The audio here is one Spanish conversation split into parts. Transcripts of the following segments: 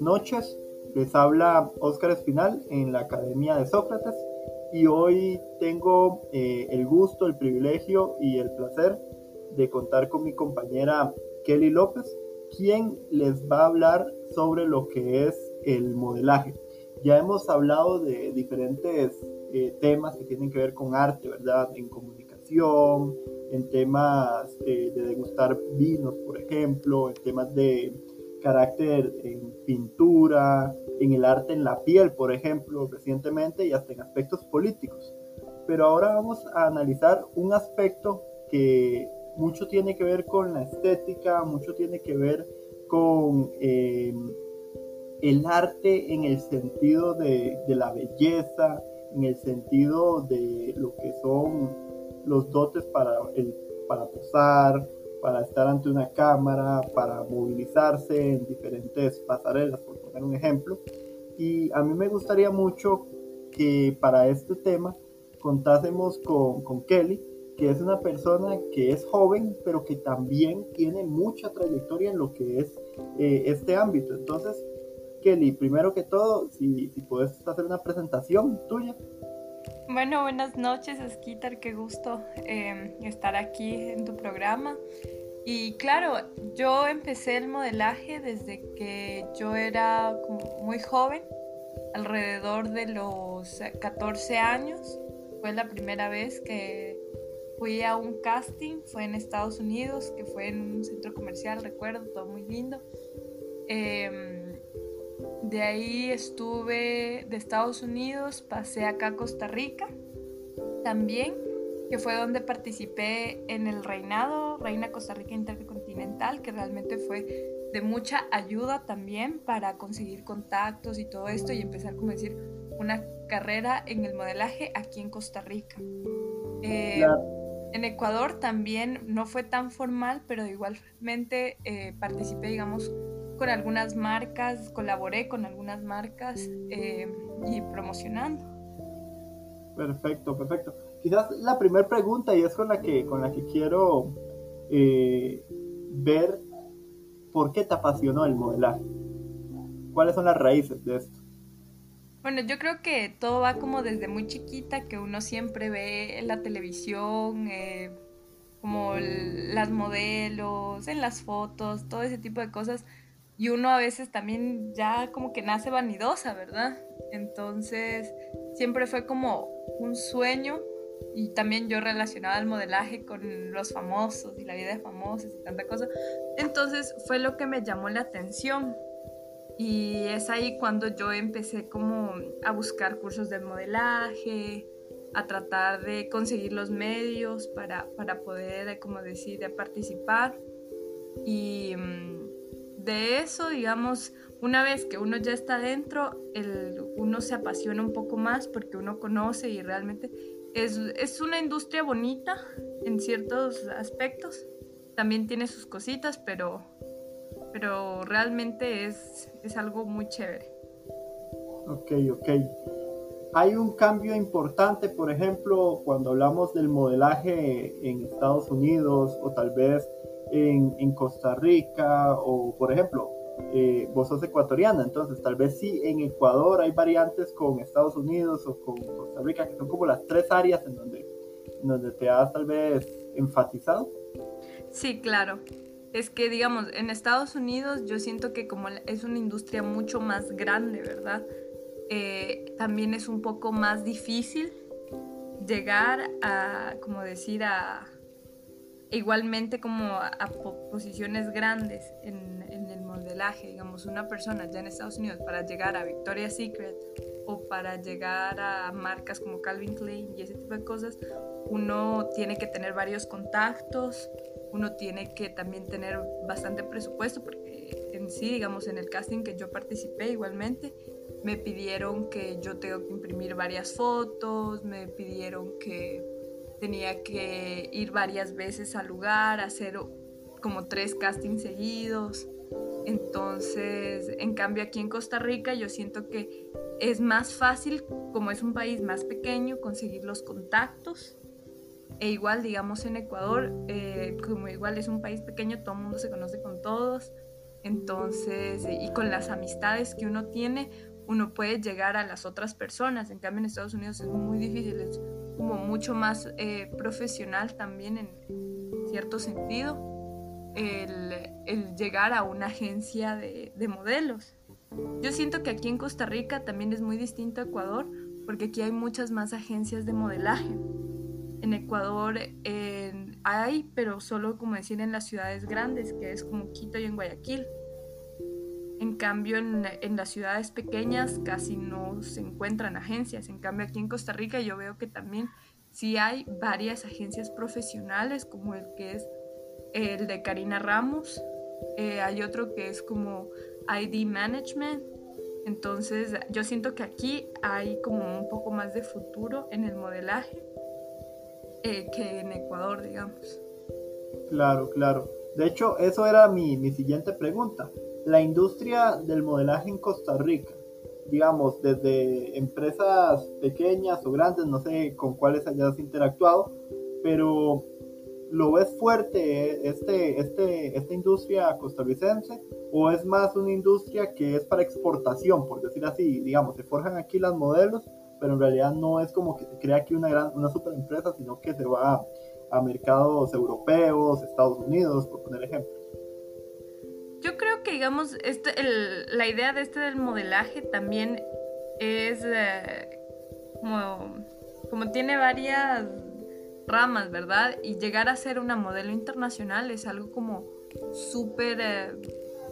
Noches, les habla Óscar Espinal en la Academia de Sócrates y hoy tengo eh, el gusto, el privilegio y el placer de contar con mi compañera Kelly López, quien les va a hablar sobre lo que es el modelaje. Ya hemos hablado de diferentes eh, temas que tienen que ver con arte, ¿verdad? En comunicación, en temas eh, de degustar vinos, por ejemplo, en temas de carácter en pintura, en el arte en la piel, por ejemplo, recientemente, y hasta en aspectos políticos. Pero ahora vamos a analizar un aspecto que mucho tiene que ver con la estética, mucho tiene que ver con eh, el arte en el sentido de, la belleza, en el sentido de lo que son los dotes para posar, para estar ante una cámara, para movilizarse en diferentes pasarelas, por poner un ejemplo. Y a mí me gustaría mucho que para este tema contásemos con, con Kelly, que es una persona que es joven, pero que también tiene mucha trayectoria en lo que es eh, este ámbito. Entonces, Kelly, primero que todo, si, si puedes hacer una presentación tuya. Bueno, buenas noches, Skitter, qué gusto eh, estar aquí en tu programa. Y claro, yo empecé el modelaje desde que yo era muy joven, alrededor de los 14 años. Fue la primera vez que fui a un casting, fue en Estados Unidos, que fue en un centro comercial, recuerdo, todo muy lindo. Eh, de ahí estuve de Estados Unidos, pasé acá a Costa Rica también, que fue donde participé en el reinado, Reina Costa Rica Intercontinental, que realmente fue de mucha ayuda también para conseguir contactos y todo esto y empezar, como decir, una carrera en el modelaje aquí en Costa Rica. Eh, en Ecuador también no fue tan formal, pero igualmente eh, participé, digamos, con algunas marcas, colaboré con algunas marcas eh, y promocionando. Perfecto, perfecto. Quizás la primera pregunta y es con la que, con la que quiero eh, ver por qué te apasionó el modelaje. ¿Cuáles son las raíces de esto? Bueno, yo creo que todo va como desde muy chiquita, que uno siempre ve en la televisión, eh, como las modelos, en las fotos, todo ese tipo de cosas y uno a veces también ya como que nace vanidosa, ¿verdad? Entonces siempre fue como un sueño y también yo relacionaba el modelaje con los famosos y la vida de famosos y tanta cosa. Entonces fue lo que me llamó la atención y es ahí cuando yo empecé como a buscar cursos de modelaje, a tratar de conseguir los medios para, para poder, como decir, participar y mm, de eso, digamos, una vez que uno ya está dentro, el, uno se apasiona un poco más porque uno conoce y realmente es, es una industria bonita en ciertos aspectos. También tiene sus cositas, pero, pero realmente es, es algo muy chévere. Ok, ok. Hay un cambio importante, por ejemplo, cuando hablamos del modelaje en Estados Unidos o tal vez en, Costa Rica o, por ejemplo, eh, vos sos ecuatoriana, entonces tal vez sí en Ecuador hay variantes con Estados Unidos o con Costa Rica, que son como las tres áreas en donde, en donde te has tal vez enfatizado. Sí, claro. Es que, digamos, en Estados Unidos yo siento que como es una industria mucho más grande, ¿verdad? Eh, también es un poco más difícil llegar a, como decir, a, igualmente como a, posiciones grandes en, el modelaje, digamos, una persona ya en Estados Unidos para llegar a Victoria's Secret o para llegar a marcas como Calvin Klein y ese tipo de cosas, uno tiene que tener varios contactos, uno tiene que también tener bastante presupuesto porque en sí, digamos, en el casting que yo participé igualmente, me pidieron que yo tengo que imprimir varias fotos, me pidieron que tenía que ir varias veces al lugar, hacer como tres castings seguidos. Entonces, en cambio aquí en Costa Rica yo siento que es más fácil, como es un país más pequeño, conseguir los contactos. E igual, digamos, en Ecuador, eh, como igual es un país pequeño, todo el mundo se conoce con todos. Entonces, y con las amistades que uno tiene, uno puede llegar a las otras personas. En cambio, en Estados Unidos es muy difícil, como mucho más eh, profesional también en cierto sentido el, llegar a una agencia de, de, modelos. Yo siento que aquí en Costa Rica también es muy distinto a Ecuador porque aquí hay muchas más agencias de modelaje. En Ecuador hay, pero solo como decir en las ciudades grandes, que es como Quito y en Guayaquil. En cambio, en, en, las ciudades pequeñas casi no se encuentran agencias. En cambio, aquí en Costa Rica yo veo que también sí hay varias agencias profesionales, como el que es el de Karina Ramos. Eh, hay otro que es como ID Management. Entonces, yo siento que aquí hay como un poco más de futuro en el modelaje eh, que en Ecuador, digamos. Claro, claro. De hecho, eso era mi, mi siguiente pregunta. La industria del modelaje en Costa Rica, digamos, desde empresas pequeñas o grandes, no sé con cuáles hayas interactuado, pero ¿lo ves fuerte este, este, esta industria costarricense o es más una industria que es para exportación, por decir así? Digamos, se forjan aquí las modelos, pero en realidad no es como que se crea aquí una, gran, una super empresa, sino que se va a, a mercados europeos, Estados Unidos, por poner ejemplos. Que, digamos, este, el, la idea de este del modelaje también es eh, como, como tiene varias ramas, ¿verdad? Y llegar a ser una modelo internacional es algo como súper eh,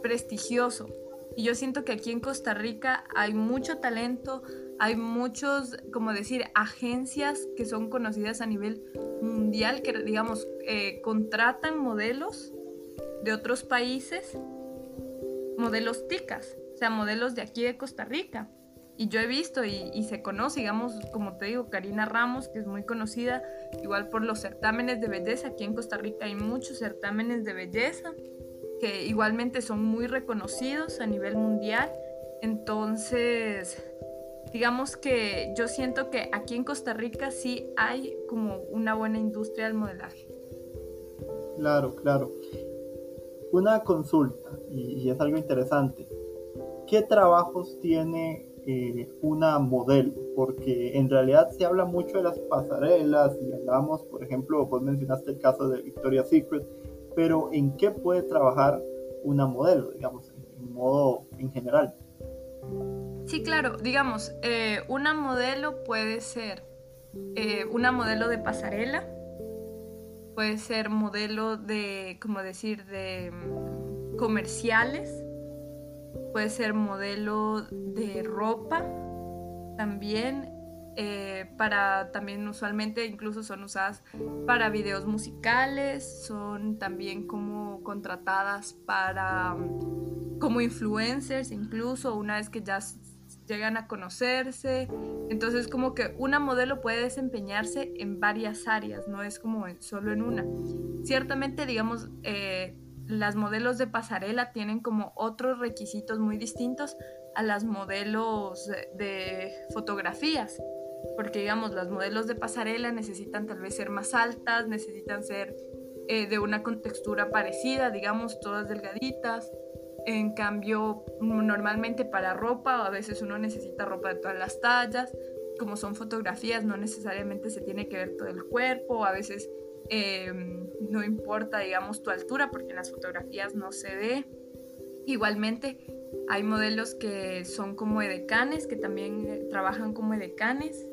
prestigioso. Y yo siento que aquí en Costa Rica hay mucho talento, hay muchos, como decir, agencias que son conocidas a nivel mundial, que digamos, eh, contratan modelos de otros países, modelos ticas, o sea, modelos de aquí de Costa Rica. Y yo he visto y, se conoce, digamos, como te digo, Karina Ramos, que es muy conocida, igual por los certámenes de belleza. Aquí en Costa Rica hay muchos certámenes de belleza que igualmente son muy reconocidos a nivel mundial. Entonces, digamos que yo siento que aquí en Costa Rica sí hay como una buena industria del modelaje. Claro, claro. Una consulta, y es algo interesante. ¿Qué trabajos tiene eh, una modelo, porque en realidad se habla mucho de las pasarelas y hablamos, por ejemplo, vos mencionaste el caso de Victoria's Secret, pero ¿en qué puede trabajar una modelo, digamos, en, modo en general? Sí, claro, digamos, eh, una modelo puede ser eh, una modelo de pasarela, puede ser modelo de, como decir, de mm, comerciales, puede ser modelo de ropa también. Eh, para también usualmente incluso son usadas para videos musicales, son también como contratadas para mm, como influencers incluso una vez que ya llegan a conocerse. Entonces como que una modelo puede desempeñarse en varias áreas, no es como solo en una. Ciertamente digamos eh, las modelos de pasarela tienen como otros requisitos muy distintos a las modelos de fotografías. Porque digamos, las modelos de pasarela necesitan tal vez ser más altas, necesitan ser eh, de una contextura parecida, digamos, todas delgaditas. En cambio, normalmente para ropa, a veces uno necesita ropa de todas las tallas. Como son fotografías, no necesariamente se tiene que ver todo el cuerpo, a veces Em, no importa, digamos, tu altura, porque en las fotografías no se ve. Igualmente, hay modelos que son como edecanes, que también eh, trabajan como edecanes.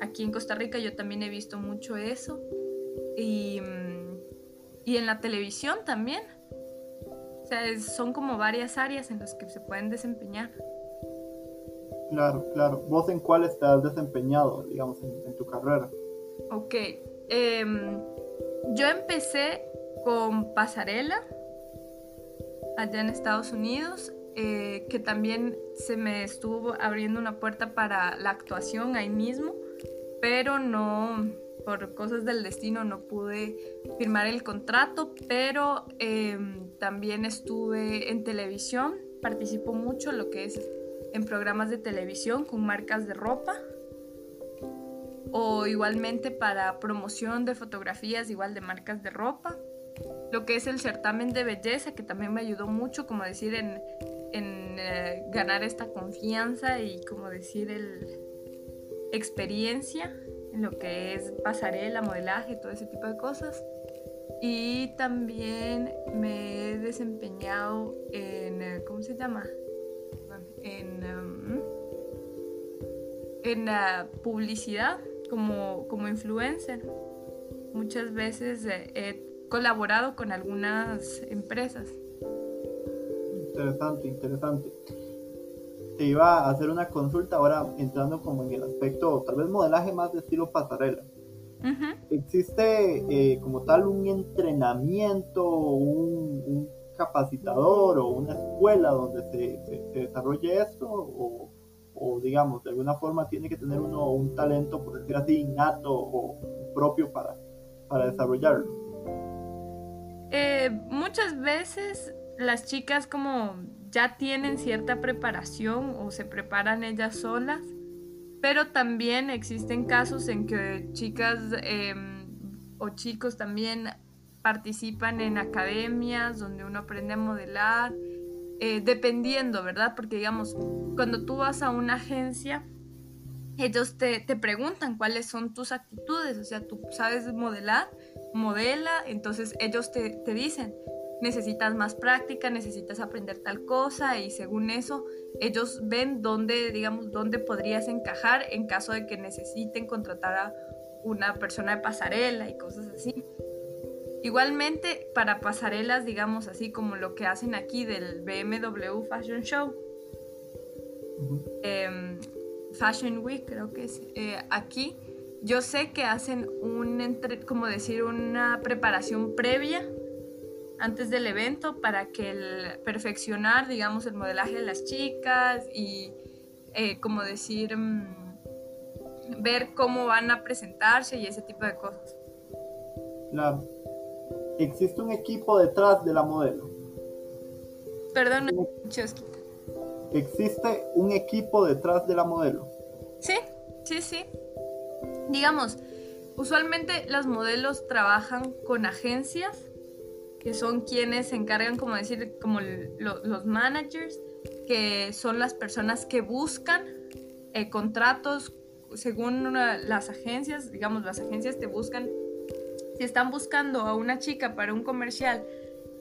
Aquí en Costa Rica yo también he visto mucho eso. Y, mm, y en la televisión también. Son como varias áreas en las que se pueden desempeñar. Claro, claro. ¿Vos en cuál estás desempeñado, digamos, en, en tu carrera? Ok, Em, yo empecé con pasarela allá en Estados Unidos, eh, que también se me estuvo abriendo una puerta para la actuación ahí mismo, pero no, por cosas del destino no pude firmar el contrato, pero em, también estuve en televisión, participo mucho lo que es en programas de televisión con marcas de ropa o igualmente para promoción de fotografías igual de marcas de ropa. lo que es el certamen de belleza, que también me ayudó mucho, como decir, en, en eh, ganar esta confianza y como decir, el experiencia en lo que es pasarela, modelaje, todo ese tipo de cosas. Y también me he desempeñado en, eh, ¿cómo se llama? En, um, en la publicidad como, como influencer. Muchas veces he colaborado con algunas empresas. Interesante, interesante. Te iba a hacer una consulta ahora entrando como en el aspecto, tal vez modelaje más de estilo pasarela. ¿Existe eh, como tal un entrenamiento, un, capacitador o una escuela donde se, desarrolle esto? O, digamos, de alguna forma tiene que tener uno un talento, por decir así, innato o propio para, para desarrollarlo? Eh, muchas veces las chicas como ya tienen cierta preparación o se preparan ellas solas, pero también existen casos en que chicas em, o chicos también participan en academias donde uno aprende a modelar, eh, dependiendo, ¿verdad? Porque digamos, cuando tú vas a una agencia, ellos te, te, preguntan cuáles son tus actitudes, o sea, tú sabes modelar, modela, entonces ellos te, te, dicen, necesitas más práctica, necesitas aprender tal cosa y según eso ellos ven dónde, digamos, dónde podrías encajar en caso de que necesiten contratar a una persona de pasarela y cosas así. Igualmente, para pasarelas, digamos así como lo que hacen aquí del BMW Fashion Show, Fashion Week, creo que es eh, aquí. Yo sé que hacen un, entre, como decir, una preparación previa antes del evento para que el perfeccionar, digamos, el modelaje de las chicas y, eh, como decir, mm, ver cómo van a presentarse y ese tipo de cosas. Claro. ¿Existe un equipo detrás de la modelo? Perdón, ¿Existe un equipo detrás de la modelo? Sí, sí, sí. Digamos, usualmente las modelos trabajan con agencias que son quienes se encargan, como decir, como los managers, que son las personas que buscan eh, contratos según las agencias, digamos, las agencias te buscan, si están buscando a una chica para un comercial,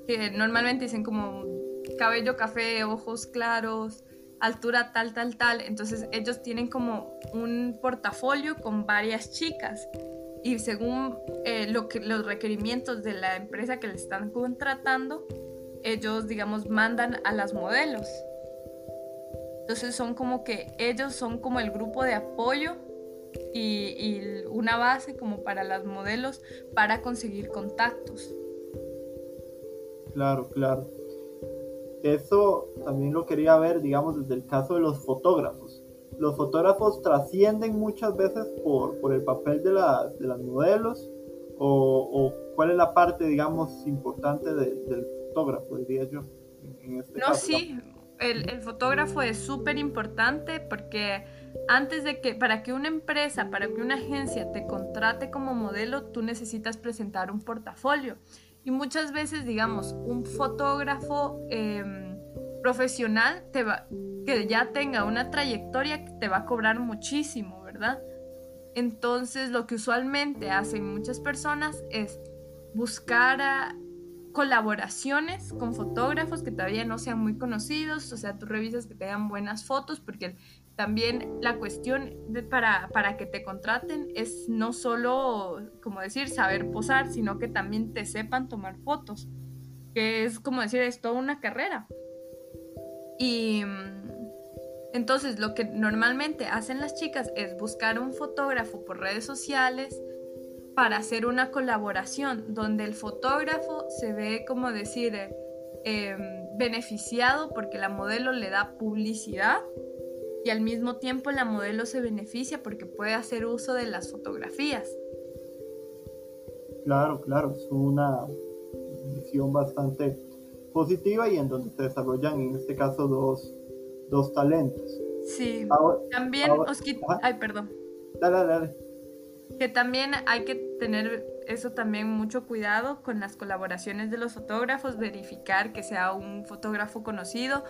que normalmente dicen como cabello café, ojos claros, altura tal, tal, tal. Entonces ellos tienen como un portafolio con varias chicas y según eh, lo que, los requerimientos de la empresa que le están contratando, ellos, digamos, mandan a las modelos. Entonces son como que ellos son como el grupo de apoyo y, y una base como para las modelos para conseguir contactos. Claro, claro. Eso también lo quería ver, digamos, desde el caso de los fotógrafos. Los fotógrafos trascienden muchas veces por, por el papel de, de las modelos o, cuál es la parte, digamos, importante del fotógrafo, diría yo. Este no, sí, el, el, fotógrafo es súper importante porque antes de que, para que una empresa, para que una agencia te contrate como modelo, tú necesitas presentar un portafolio. Y muchas veces, digamos, un fotógrafo em, profesional te va, que ya tenga una trayectoria te va a cobrar muchísimo, ¿verdad? Entonces, lo que usualmente hacen muchas personas es buscar colaboraciones con fotógrafos que todavía no sean muy conocidos, o sea, tú revisas que te dan buenas fotos, porque también la cuestión para, para que te contraten es no solo, como decir, saber posar, sino que también te sepan tomar fotos, que es como decir, es toda una carrera. Y mm, entonces lo que normalmente hacen las chicas es buscar un fotógrafo por redes sociales para hacer una colaboración donde el fotógrafo se ve, como decir, eh, beneficiado porque la modelo le da publicidad y al mismo tiempo la modelo se beneficia porque puede hacer uso de las fotografías. Claro, claro, es una visión bastante positiva y en donde se desarrollan en este caso dos, dos talentos. Sí, también, ay, perdón. Dale, dale, Que también hay que tener eso también mucho cuidado con las colaboraciones de los fotógrafos, verificar que sea un fotógrafo conocido,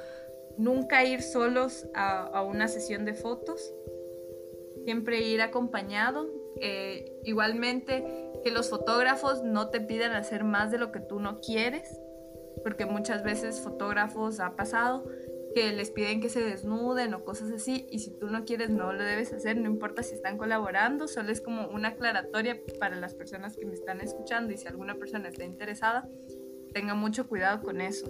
nunca ir solos a, una sesión de fotos, siempre ir acompañado. Eh, igualmente que los fotógrafos no te pidan hacer más de lo que tú no quieres, porque muchas veces fotógrafos ha pasado que les piden que se desnuden o cosas así y si tú no quieres no lo debes hacer, no importa si están colaborando, solo es como una aclaratoria para las personas que me están escuchando y si alguna persona está interesada, tenga mucho cuidado con eso.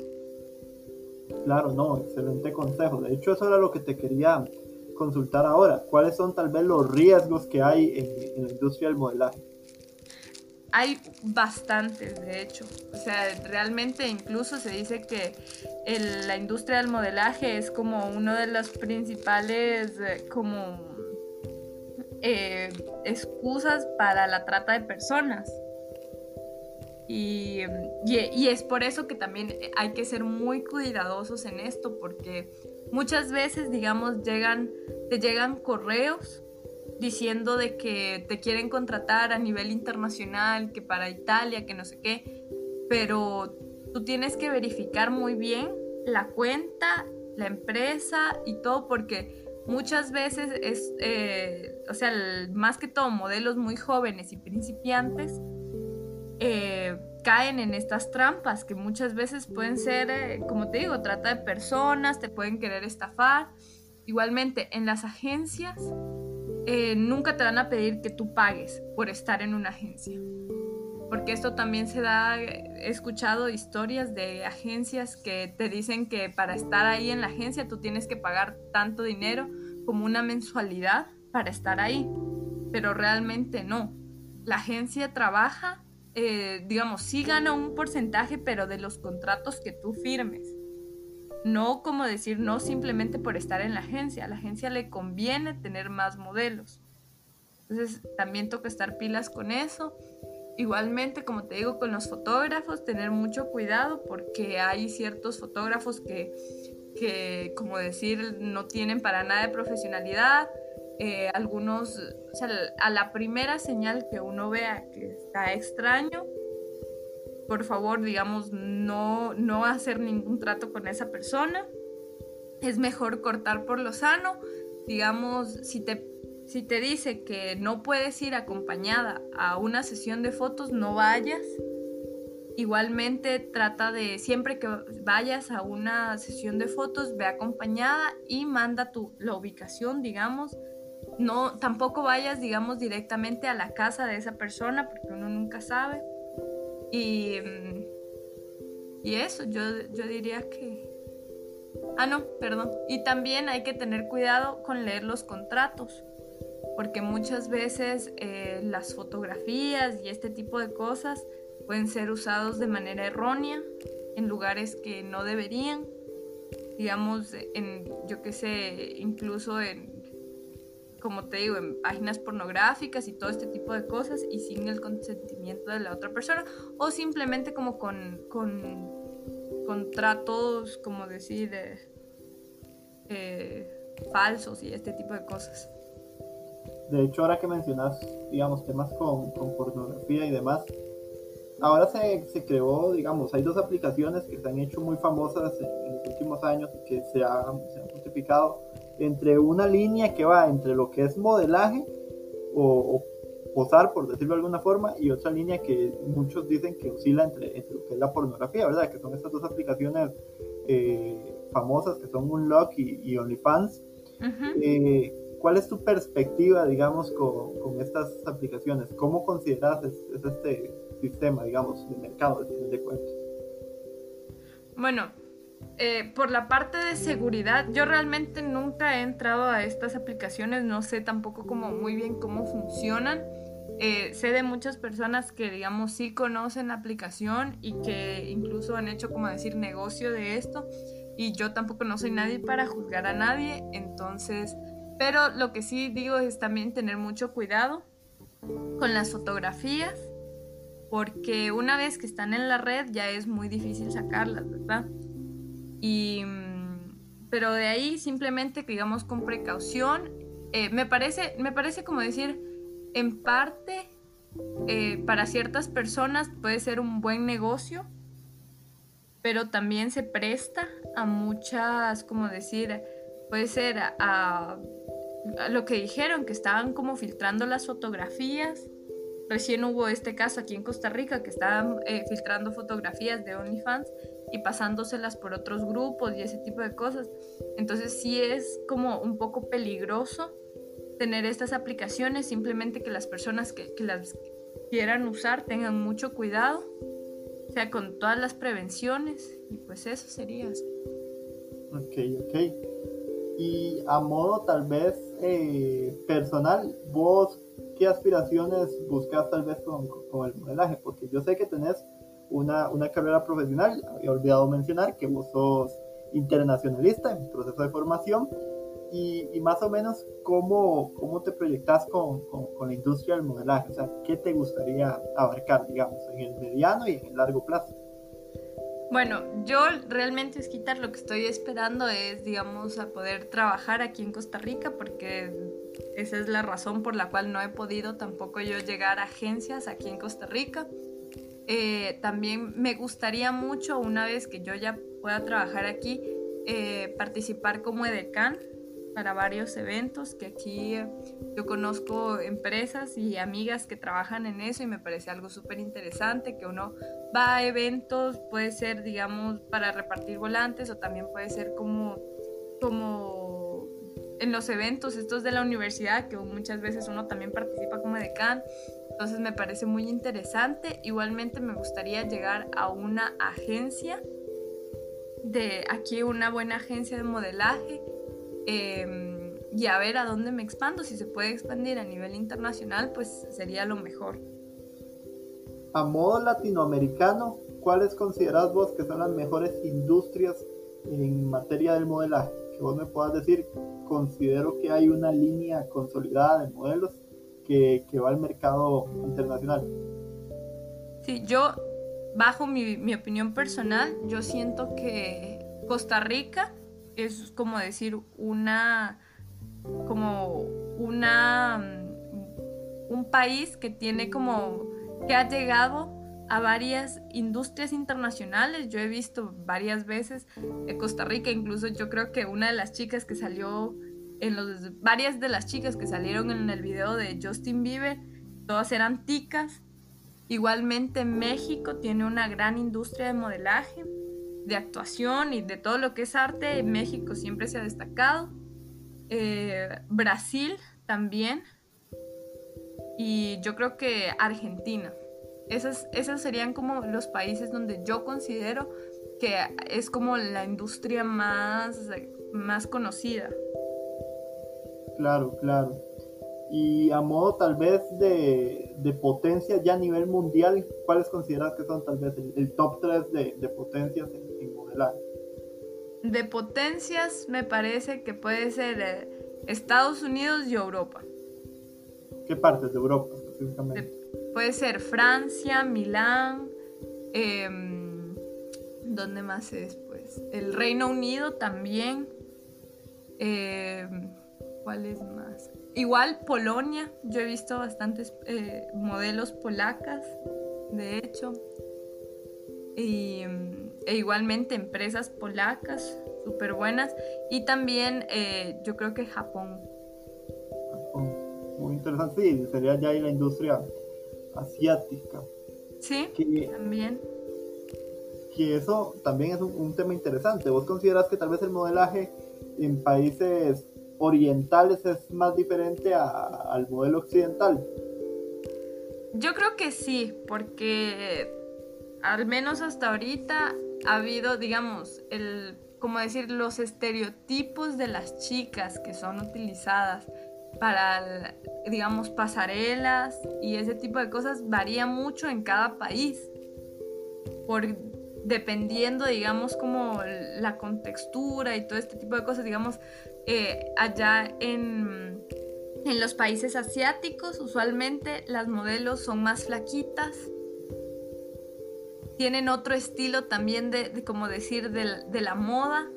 Claro, no, excelente consejo. De hecho, eso era lo que te quería consultar ahora. ¿Cuáles son tal vez los riesgos que hay en, en la industria del modelaje? Hay bastantes, de hecho. O sea, realmente incluso se dice que la industria del modelaje es como uno de los principales eh, como eh, excusas para la trata de personas. Y, y, es por eso que también hay que ser muy cuidadosos en esto, porque muchas veces, digamos, llegan, te llegan correos diciendo de que te quieren contratar a nivel internacional, que para Italia, que no sé qué, pero tú tienes que verificar muy bien la cuenta, la empresa y todo, porque muchas veces es, eh, o sea, más que todo modelos muy jóvenes y principiantes eh, caen en estas trampas que muchas veces pueden ser, eh, como te digo, trata de personas, te pueden querer estafar. Igualmente, en las agencias nunca te van a pedir que tú pagues por estar en una agencia porque esto también se da, he escuchado historias de agencias que te dicen que para estar ahí en la agencia tú tienes que pagar tanto dinero como una mensualidad para estar ahí, pero realmente no. La agencia trabaja, eh, digamos, sí gana un porcentaje, pero de los contratos que tú firmes. No como decir no simplemente por estar en la agencia. A la agencia le conviene tener más modelos. Entonces también toca estar pilas con eso Igualmente, como te digo, con los fotógrafos, tener mucho cuidado porque hay ciertos fotógrafos que, que como decir, no tienen para nada de profesionalidad. Eh, algunos, o sea, a la primera señal que uno vea que está extraño, por favor, digamos, no, no hacer ningún trato con esa persona. Es mejor cortar por lo sano. Digamos, si te si te dice que no puedes ir acompañada a una sesión de fotos, no vayas. Igualmente trata de siempre que vayas a una sesión de fotos, ve acompañada y manda tu, la ubicación, digamos. No, tampoco vayas, digamos, directamente a la casa de esa persona porque uno nunca sabe. Y, mm, y eso, yo, yo diría que... Ah, no, perdón. Y también hay que tener cuidado con leer los contratos porque muchas veces eh, las fotografías y este tipo de cosas pueden ser usados de manera errónea en lugares que no deberían, digamos, en, yo qué sé, incluso en, como te digo, en páginas pornográficas y todo este tipo de cosas y sin el consentimiento de la otra persona o simplemente como con, con contratos, como decir, eh, falsos y este tipo de cosas. De hecho, ahora que mencionas, digamos, temas con, con pornografía y demás, ahora se, se, creó, digamos, hay dos aplicaciones que se han hecho muy famosas en, los últimos años y que se, han, se han multiplicado entre una línea que va entre lo que es modelaje o, posar, por decirlo de alguna forma, y otra línea que muchos dicen que oscila entre, entre lo que es la pornografía, ¿verdad? Que son estas dos aplicaciones eh, famosas que son Unlock y, y OnlyFans. Uh ¿Cuál es tu perspectiva, digamos, con, estas aplicaciones? ¿Cómo consideras este sistema, digamos, de mercado, de cuentas? Bueno, eh, por la parte de seguridad, yo realmente nunca he entrado a estas aplicaciones, no sé tampoco como muy bien cómo funcionan. Eh, sé de muchas personas que, digamos, sí conocen la aplicación y que incluso han hecho, como decir, negocio de esto. Y yo tampoco no soy nadie para juzgar a nadie, entonces pero lo que sí digo es también tener mucho cuidado con las fotografías, porque una vez que están en la red ya es muy difícil sacarlas, ¿verdad? Y, mm, pero de ahí simplemente, digamos, con precaución, eh, me, parece, me parece como decir, en parte eh, para ciertas personas puede ser un buen negocio, pero también se presta a muchas, como decir, puede ser a, lo que dijeron, que estaban como filtrando las fotografías. Recién hubo este caso aquí en Costa Rica que estaban eh, filtrando fotografías de OnlyFans y pasándoselas por otros grupos y ese tipo de cosas. Entonces sí es como un poco peligroso tener estas aplicaciones, simplemente que las personas que, que las quieran usar tengan mucho cuidado, o sea, con todas las prevenciones, y pues eso sería. Ok, ok. Y a modo tal vez eh, personal, vos, ¿qué aspiraciones buscas tal vez con, con, el modelaje? Porque yo sé que tenés una, una carrera profesional, había olvidado mencionar que vos sos internacionalista en proceso de formación y, más o menos cómo, cómo te proyectas con, con, la industria del modelaje, o sea, qué te gustaría abarcar, digamos, en el mediano y en el largo plazo. Bueno, yo realmente, es quitar lo que estoy esperando es, digamos, a poder trabajar aquí en Costa Rica, porque esa es la razón por la cual no he podido tampoco yo llegar a agencias aquí en Costa Rica. Eh, también me gustaría mucho, una vez que yo ya pueda trabajar aquí, eh, participar como edecán para varios eventos, que aquí eh, yo conozco empresas y amigas que trabajan en eso y me parece algo súper interesante, que uno va a eventos, puede ser, digamos, para repartir volantes o también puede ser como, como en los eventos estos de la universidad, que muchas veces uno también participa como decán. Entonces me parece muy interesante. Igualmente me gustaría llegar a una agencia de aquí, una buena agencia de modelaje Em, y a ver a dónde me expando. Si se puede expandir a nivel internacional, pues sería lo mejor. A modo latinoamericano, ¿cuáles consideras vos que son las mejores industrias en materia del modelaje? Que vos me puedas decir, considero que hay una línea consolidada de modelos que, va al mercado internacional. Sí, yo, bajo mi, mi opinión personal, yo siento que Costa Rica es como decir una, como una, mm, un país que tiene como, que ha llegado a varias industrias internacionales. Yo he visto varias veces en Costa Rica, incluso yo creo que una de las chicas que salió en los varias de las chicas que salieron en el video de Justin Bieber, todas eran ticas. Igualmente México tiene una gran industria de modelaje de actuación y de todo lo que es arte, México siempre se ha destacado. Eh, Brasil también. Y yo creo que Argentina. Esos, esos serían como los países donde yo considero que es como la industria más, más conocida. Claro, claro. Y a modo tal vez de, de, potencia ya a nivel mundial, ¿cuáles consideras que son tal vez el, top 3 de, de potencias en, modelaje? De potencias me parece que puede ser eh, Estados Unidos y Europa. ¿Qué partes de Europa específicamente? puede ser Francia, Milán, em, ¿dónde más es? Pues el Reino Unido también. Em, ¿Cuál es más? Igual Polonia, yo he visto bastantes eh, modelos polacas, de hecho, y, e igualmente empresas polacas súper buenas, y también eh, yo creo que Japón. Japón, muy interesante, sí, sería ya ahí la industria asiática. Sí, también. Que eso también es un tema interesante. ¿Vos consideras que tal vez el modelaje en países orientales es más diferente al modelo occidental? Yo creo que sí, porque al menos hasta ahorita ha habido, digamos, el, como decir, los estereotipos de las chicas que son utilizadas para, digamos, pasarelas y ese tipo de cosas varía mucho en cada país. Por, dependiendo, digamos, como la contextura y todo este tipo de cosas, digamos, eh, allá en, en, los países asiáticos usualmente las modelos son más flaquitas, tienen otro estilo también de, como decir, de, de, la moda.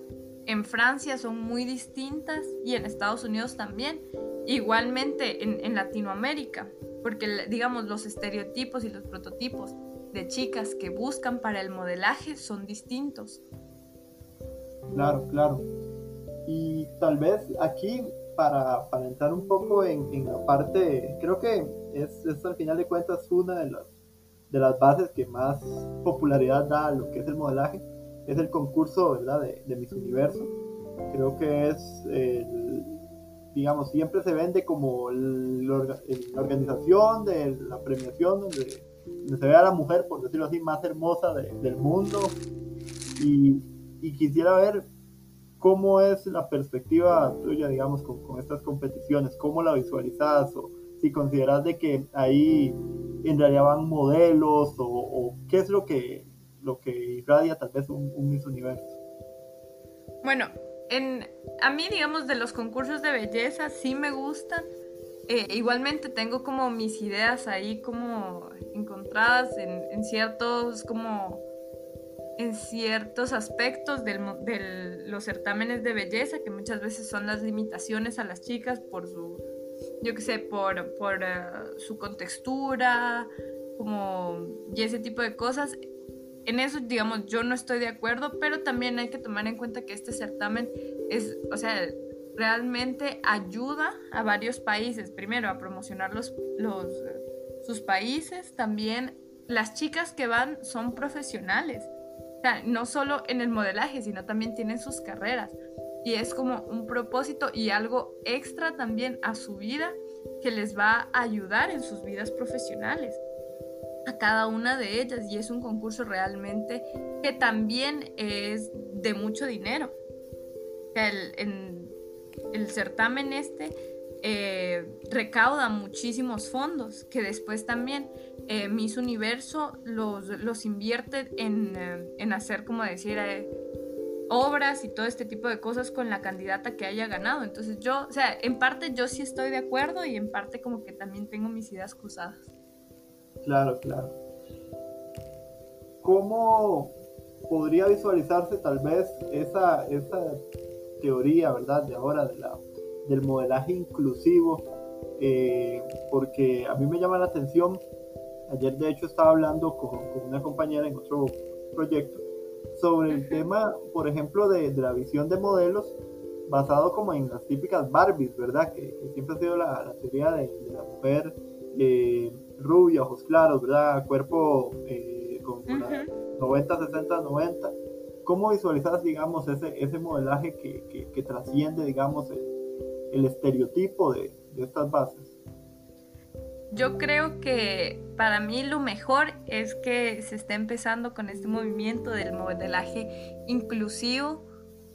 En Francia son muy distintas y en Estados Unidos también. Igualmente en, en Latinoamérica. porque digamos los estereotipos y los prototipos de chicas que buscan para el modelaje son distintos. Claro, claro. Y tal vez aquí, para, para entrar un poco en, en, la parte, creo que es, es, al final de cuentas una de las, de las bases que más popularidad da a lo que es el modelaje, es el concurso ¿verdad? De, de Miss Universo. Creo que es, digamos, siempre se vende como la organización de la premiación donde, se ve a la mujer, por decirlo así, más hermosa del mundo. Y quisiera ver cómo es la perspectiva tuya, digamos, con, estas competiciones, cómo la visualizas o si consideras de que ahí en realidad van modelos o, o qué es lo que, lo que irradia tal vez un, un Miss Universo. Bueno, en, a mí, digamos, de los concursos de belleza sí me gustan. Eh, igualmente tengo como mis ideas ahí como encontradas en, en ciertos como en ciertos aspectos de los certámenes de belleza, que muchas veces son las limitaciones a las chicas por su, yo qué sé, por, por uh, su contextura, como, y ese tipo de cosas. En eso, digamos, yo no estoy de acuerdo, pero también hay que tomar en cuenta que este certamen es, o sea, realmente ayuda a varios países, primero a promocionar los, los, sus países, también las chicas que van son profesionales no solo en el modelaje, sino también tienen sus carreras. Y es como un propósito y algo extra también a su vida que les va a ayudar en sus vidas profesionales a cada una de ellas y es un concurso realmente que también es de mucho dinero. El, el certamen este eh, recauda muchísimos fondos que después también eh, Miss Universo los, los invierte en, eh, en hacer, como decir, obras y todo este tipo de cosas con la candidata que haya ganado. Entonces yo, o sea, en parte yo sí estoy de acuerdo y en parte como que también tengo mis ideas cruzadas. Claro, claro. ¿Cómo podría visualizarse tal vez esa, esa teoría, verdad, de ahora de la del modelaje inclusivo, eh, porque a mí me llama la atención, ayer de hecho estaba hablando con, una compañera en otro proyecto sobre el tema, por ejemplo, de, la visión de modelos basado como en las típicas Barbies, ¿verdad? Que, siempre ha sido la, teoría de, la mujer eh, rubia, ojos claros, ¿verdad? Cuerpo eh, con, 90, 60, 90. ¿Cómo visualizas, digamos, ese, ese modelaje que, que, que trasciende, digamos, el, el estereotipo de, estas bases? Yo creo que para mí lo mejor es que se está empezando con este movimiento del modelaje inclusivo,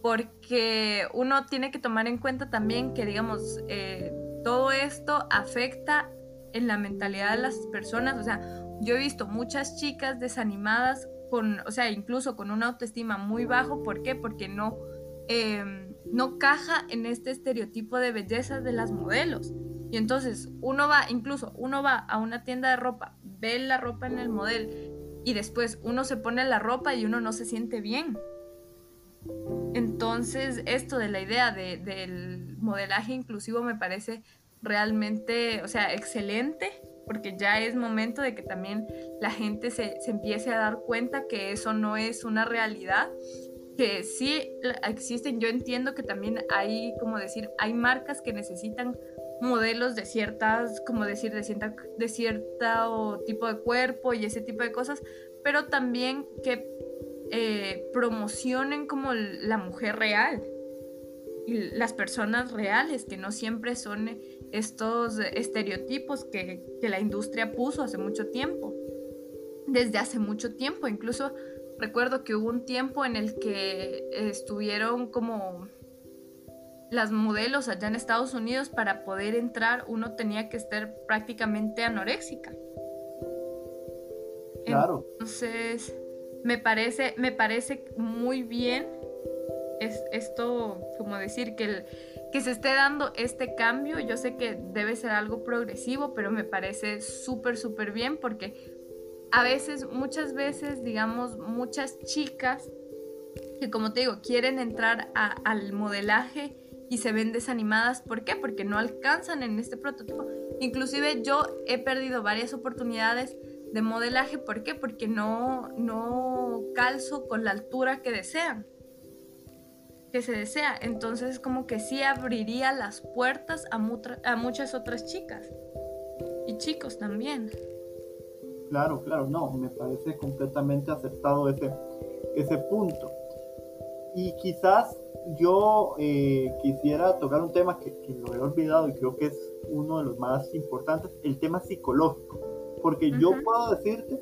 porque uno tiene que tomar en cuenta también que, digamos, eh, todo esto afecta en la mentalidad de las personas. O sea, yo he visto muchas chicas desanimadas con, o sea, incluso con una autoestima muy bajo. ¿Por qué? Porque no... Eh, no caja en este estereotipo de belleza de las modelos. Y entonces uno va, incluso uno va a una tienda de ropa, ve la ropa en el modelo y después uno se pone la ropa y uno no se siente bien. Entonces esto de la idea del modelaje inclusivo me parece realmente, o sea, excelente, porque ya es momento de que también la gente se, se empiece a dar cuenta que eso no es una realidad que sí existen, yo entiendo que también hay, como decir, hay marcas que necesitan modelos de ciertas, como decir, de, cierta, de cierto tipo de cuerpo y ese tipo de cosas, pero también que eh, promocionen como la mujer real y las personas reales, que no siempre son estos estereotipos que, que la industria puso hace mucho tiempo, desde hace mucho tiempo, incluso recuerdo que hubo un tiempo en el que estuvieron como las modelos allá en Estados Unidos para poder entrar uno tenía que estar prácticamente anoréxica. Claro. Entonces, me parece, me parece muy bien es, esto, como decir, que, que se esté dando este cambio. Yo sé que debe ser algo progresivo, pero me parece súper, súper bien porque a veces, muchas veces, digamos, muchas chicas que como te digo, quieren entrar al modelaje y se ven desanimadas. ¿Por qué? Porque no alcanzan en este prototipo. Inclusive yo he perdido varias oportunidades de modelaje. ¿Por qué? Porque no, no calzo con la altura que desean. Que se desea. Entonces como que sí abriría las puertas a, a muchas otras chicas. Y chicos también. Claro, claro, no, me parece completamente aceptado ese, ese punto. Y quizás yo eh, quisiera tocar un tema que, que, lo he olvidado y creo que es uno de los más importantes, el tema psicológico. Porque yo puedo decirte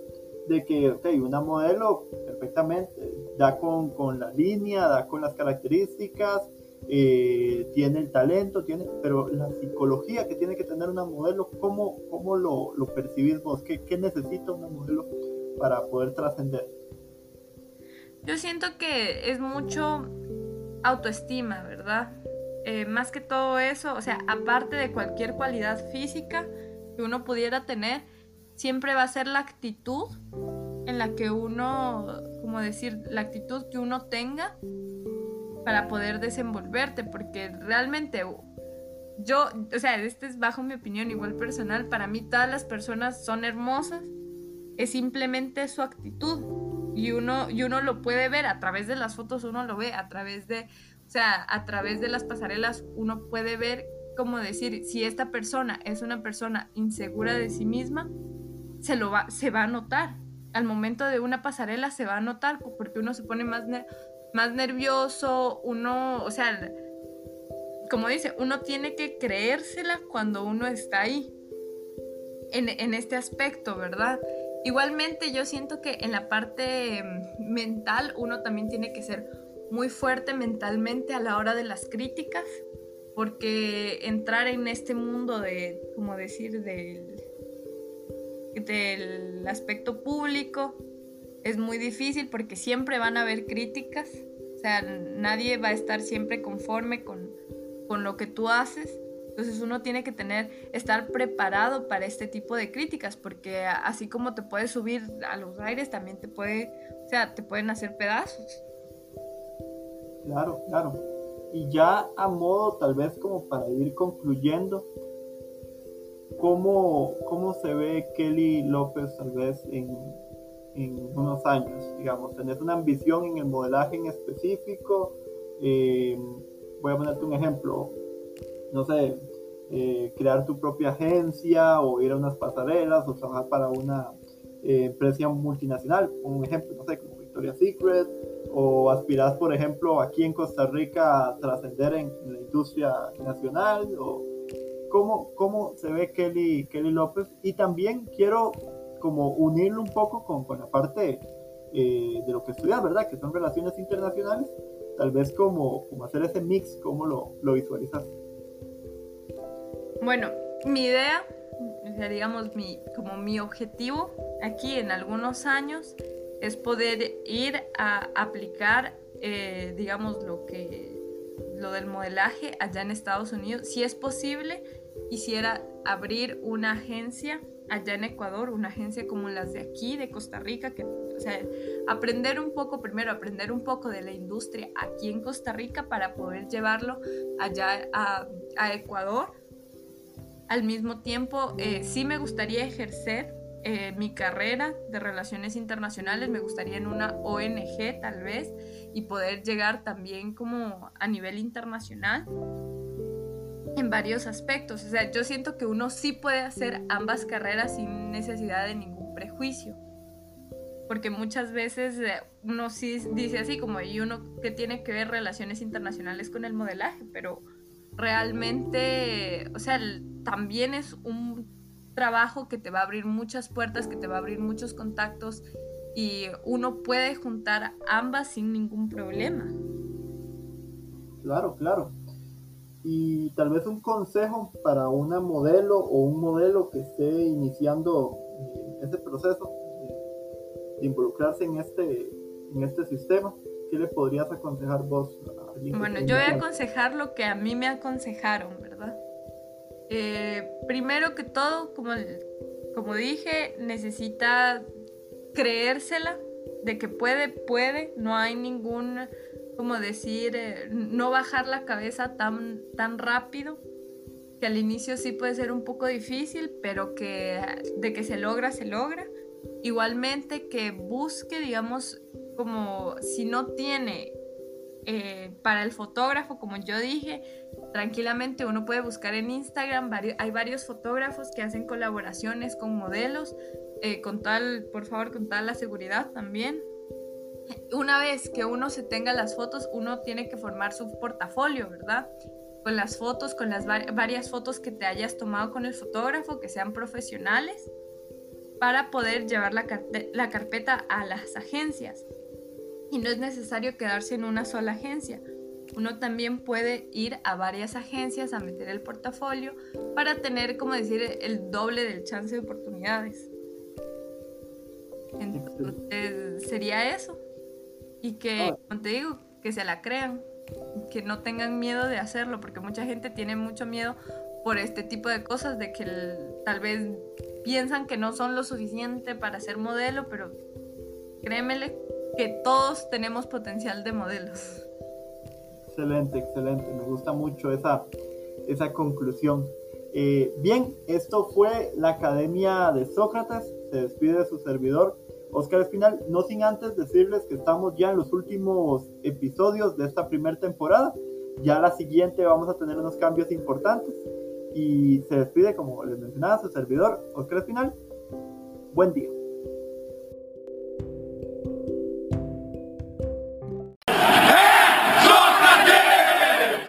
de que okay, una modelo perfectamente da con, con, la línea, da con las características, eh, tiene el talento, tiene, pero la psicología que tiene que tener una modelo, ¿cómo, cómo lo, lo percibís vos? ¿Qué, ¿Qué necesita una modelo para poder trascender? Yo siento que es mucho autoestima, ¿verdad? Eh, más que todo eso, o sea, aparte de cualquier cualidad física que uno pudiera tener, siempre va a ser la actitud en la que uno, como decir, la actitud que uno tenga para poder desenvolverte, porque realmente yo, o sea, este es bajo mi opinión igual personal, para mí todas las personas son hermosas, es simplemente su actitud y uno, y uno lo puede ver a través de las fotos, uno lo ve a través de, o sea, a través de las pasarelas, uno puede ver, como decir, si esta persona es una persona insegura de sí misma, se, lo va, se va a notar. Al momento de una pasarela se va a notar porque uno se pone más, más nervioso, uno, o sea, como dice, uno tiene que creérsela cuando uno está ahí, en, en este aspecto, ¿verdad? Igualmente yo siento que en la parte mm, mental uno también tiene que ser muy fuerte mentalmente a la hora de las críticas, porque entrar en este mundo de, como decir, del, del aspecto público es muy difícil porque siempre van a haber críticas, o sea, nadie va a estar siempre conforme con, con lo que tú haces entonces uno tiene que tener, estar preparado para este tipo de críticas, porque así como te puedes subir a los aires, también te puede, o sea, te pueden hacer pedazos. Claro, claro. Y ya a modo tal vez como para ir concluyendo, ¿cómo, cómo se ve Kelly López tal vez en, en unos años? Digamos, ¿tenés una ambición en el modelaje en específico? Eh, voy a ponerte un ejemplo no sé, eh, crear tu propia agencia o ir a unas pasarelas o trabajar para una eh, empresa multinacional, un ejemplo, no sé, como Victoria's Secret, o aspiras, por ejemplo, aquí en Costa Rica a trascender en, la industria nacional, o cómo, cómo se ve Kelly, Kelly López. Y también quiero como unirlo un poco con, con la parte eh, de lo que estudias, ¿verdad? Que son relaciones internacionales, tal vez como, como hacer ese mix, cómo lo, lo visualizas. Bueno, mi idea, digamos, mi, como mi objetivo aquí en algunos años es poder ir a aplicar, eh, digamos, lo que lo del modelaje allá en Estados Unidos. Si es posible, quisiera abrir una agencia allá en Ecuador, una agencia como las de aquí, de Costa Rica, que, o sea, aprender un poco, primero aprender un poco de la industria aquí en Costa Rica para poder llevarlo allá a, Ecuador. Al mismo tiempo, eh, sí me gustaría ejercer eh, mi carrera de relaciones internacionales, me gustaría en una ONG tal vez y poder llegar también como a nivel internacional en varios aspectos. O sea, yo siento que uno sí puede hacer ambas carreras sin necesidad de ningún prejuicio. Porque muchas veces eh, uno sí dice así como, ¿y uno que tiene que ver relaciones internacionales con el modelaje? Pero realmente, o sea, también es un trabajo que te va a abrir muchas puertas, que te va a abrir muchos contactos y uno puede juntar ambas sin ningún problema. Claro, claro. Y tal vez un consejo para una modelo o un modelo que esté iniciando eh, ese proceso de, involucrarse en este, en este sistema. ¿Qué le podrías aconsejar vos a? Bueno, yo voy a aconsejar lo que a mí me aconsejaron, ¿verdad? Eh, primero que todo, como, como dije, necesita creérsela de que puede, puede, no hay ningún, como decir, eh, no bajar la cabeza tan, tan rápido, que al inicio sí puede ser un poco difícil, pero que de que se logra, se logra. Igualmente que busque, digamos, como si no tiene eh, para el fotógrafo, como yo dije, tranquilamente uno puede buscar en Instagram, hay varios fotógrafos que hacen colaboraciones con modelos, eh, con tal, por favor, con tal la seguridad también. Una vez que uno se tenga las fotos, uno tiene que formar su portafolio, ¿verdad? Con las fotos, con las varias fotos que te hayas tomado con el fotógrafo, que sean profesionales, para poder llevar la, la carpeta a las agencias. Y no es necesario quedarse en una sola agencia. Uno también puede ir a varias agencias a meter el portafolio para tener, como decir, el doble del chance de oportunidades. Entonces, sería eso. Y que, ah. como te digo, que se la crean, que no tengan miedo de hacerlo, porque mucha gente tiene mucho miedo por este tipo de cosas, de que tal vez piensan que no son lo suficiente para ser modelo, pero créemele que todos tenemos potencial de modelos. Excelente, excelente. Me gusta mucho esa, esa conclusión. Eh, bien, esto fue la Academia de Sócrates. Se despide de su servidor, Oscar Espinal. No sin antes decirles que estamos ya en los últimos episodios de esta primera temporada. Ya la siguiente vamos a tener unos cambios importantes. Y se despide, como les mencionaba, su servidor, Oscar Espinal. Buen día.